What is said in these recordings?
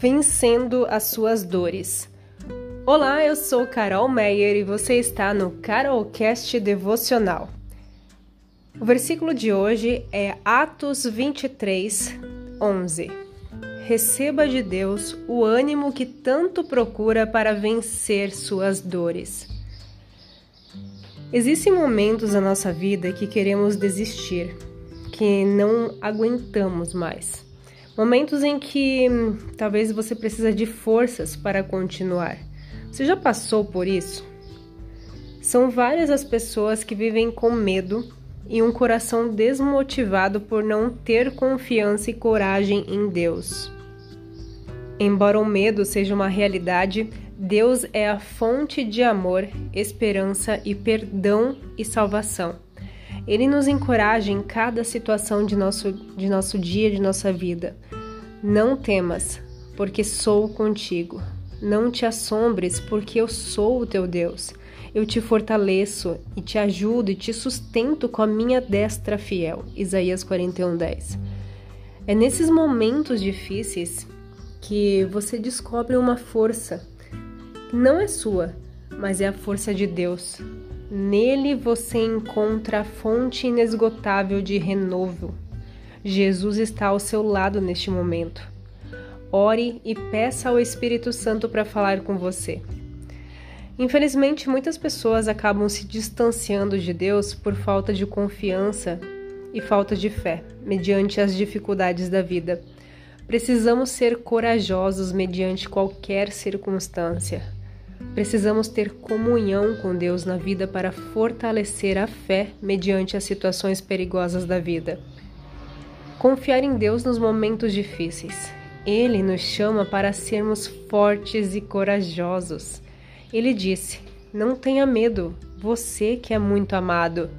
Vencendo as suas dores. Olá, eu sou Carol Meyer e você está no Carolcast Devocional. O versículo de hoje é Atos 23, 11. Receba de Deus o ânimo que tanto procura para vencer suas dores. Existem momentos na nossa vida que queremos desistir, que não aguentamos mais. Momentos em que hum, talvez você precisa de forças para continuar. Você já passou por isso? São várias as pessoas que vivem com medo e um coração desmotivado por não ter confiança e coragem em Deus. Embora o medo seja uma realidade, Deus é a fonte de amor, esperança e perdão e salvação. Ele nos encoraja em cada situação de nosso, de nosso dia, de nossa vida. Não temas, porque sou contigo. Não te assombres, porque eu sou o teu Deus. Eu te fortaleço e te ajudo e te sustento com a minha destra fiel. Isaías 41:10. É nesses momentos difíceis que você descobre uma força não é sua, mas é a força de Deus. Nele você encontra a fonte inesgotável de renovo. Jesus está ao seu lado neste momento. Ore e peça ao Espírito Santo para falar com você. Infelizmente, muitas pessoas acabam se distanciando de Deus por falta de confiança e falta de fé, mediante as dificuldades da vida. Precisamos ser corajosos mediante qualquer circunstância. Precisamos ter comunhão com Deus na vida para fortalecer a fé mediante as situações perigosas da vida. Confiar em Deus nos momentos difíceis. Ele nos chama para sermos fortes e corajosos. Ele disse: Não tenha medo, você que é muito amado.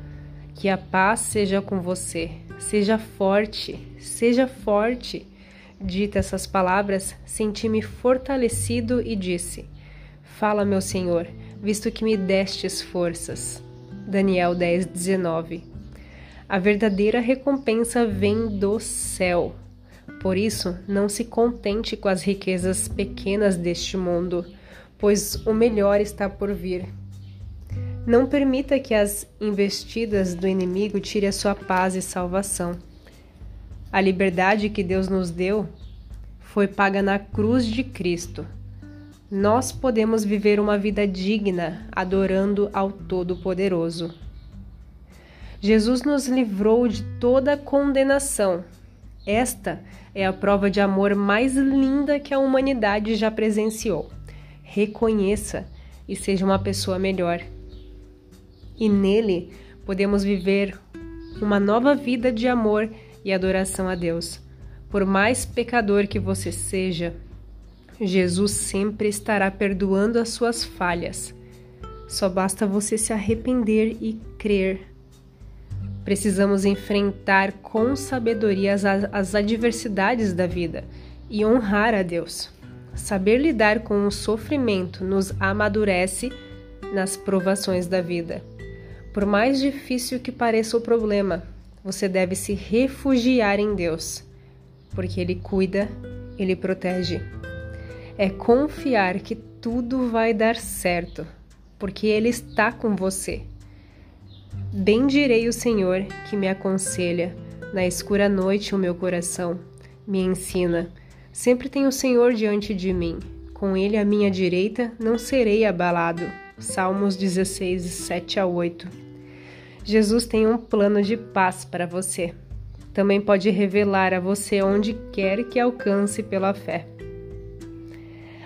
Que a paz seja com você. Seja forte, seja forte. Dita essas palavras, senti-me fortalecido e disse: Fala, meu Senhor, visto que me destes forças. Daniel 10, 19. A verdadeira recompensa vem do céu. Por isso, não se contente com as riquezas pequenas deste mundo, pois o melhor está por vir. Não permita que as investidas do inimigo tire a sua paz e salvação. A liberdade que Deus nos deu foi paga na cruz de Cristo nós podemos viver uma vida digna adorando ao Todo-Poderoso. Jesus nos livrou de toda condenação. Esta é a prova de amor mais linda que a humanidade já presenciou. Reconheça e seja uma pessoa melhor. E nele podemos viver uma nova vida de amor e adoração a Deus. Por mais pecador que você seja, Jesus sempre estará perdoando as suas falhas. Só basta você se arrepender e crer. Precisamos enfrentar com sabedoria as, as adversidades da vida e honrar a Deus. Saber lidar com o sofrimento nos amadurece nas provações da vida. Por mais difícil que pareça o problema, você deve se refugiar em Deus, porque Ele cuida, Ele protege é confiar que tudo vai dar certo, porque Ele está com você. Bendirei o Senhor que me aconselha, na escura noite o meu coração me ensina. Sempre tem o Senhor diante de mim, com Ele à minha direita não serei abalado. Salmos 16, 7 a 8. Jesus tem um plano de paz para você. Também pode revelar a você onde quer que alcance pela fé.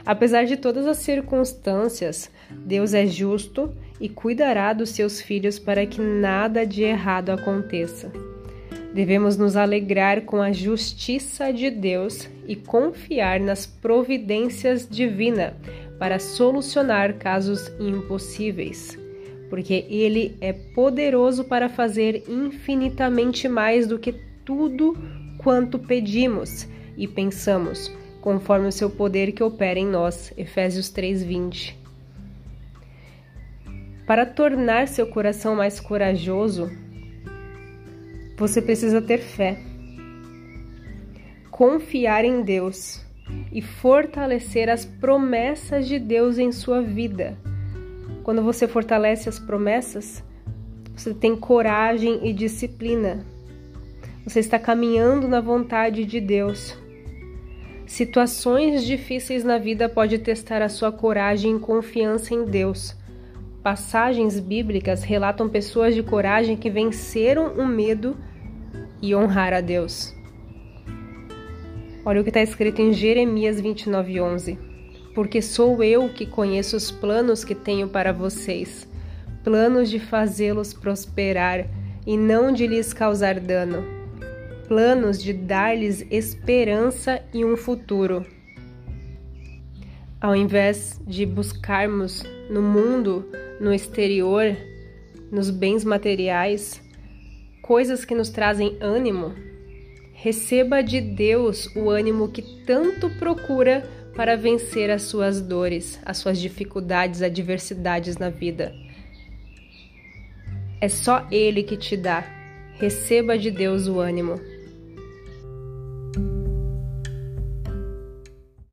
Apesar de todas as circunstâncias, Deus é justo e cuidará dos seus filhos para que nada de errado aconteça. Devemos nos alegrar com a justiça de Deus e confiar nas providências divinas para solucionar casos impossíveis, porque Ele é poderoso para fazer infinitamente mais do que tudo quanto pedimos e pensamos conforme o seu poder que opera em nós. Efésios 3:20. Para tornar seu coração mais corajoso, você precisa ter fé. Confiar em Deus e fortalecer as promessas de Deus em sua vida. Quando você fortalece as promessas, você tem coragem e disciplina. Você está caminhando na vontade de Deus. Situações difíceis na vida podem testar a sua coragem e confiança em Deus. Passagens bíblicas relatam pessoas de coragem que venceram o medo e honrar a Deus. Olha o que está escrito em Jeremias 29:11. Porque sou eu que conheço os planos que tenho para vocês, planos de fazê-los prosperar e não de lhes causar dano, planos de dar-lhes esperança e um futuro. Ao invés de buscarmos no mundo, no exterior, nos bens materiais, coisas que nos trazem ânimo, Receba de Deus o ânimo que tanto procura para vencer as suas dores, as suas dificuldades, adversidades na vida. É só Ele que te dá. Receba de Deus o ânimo.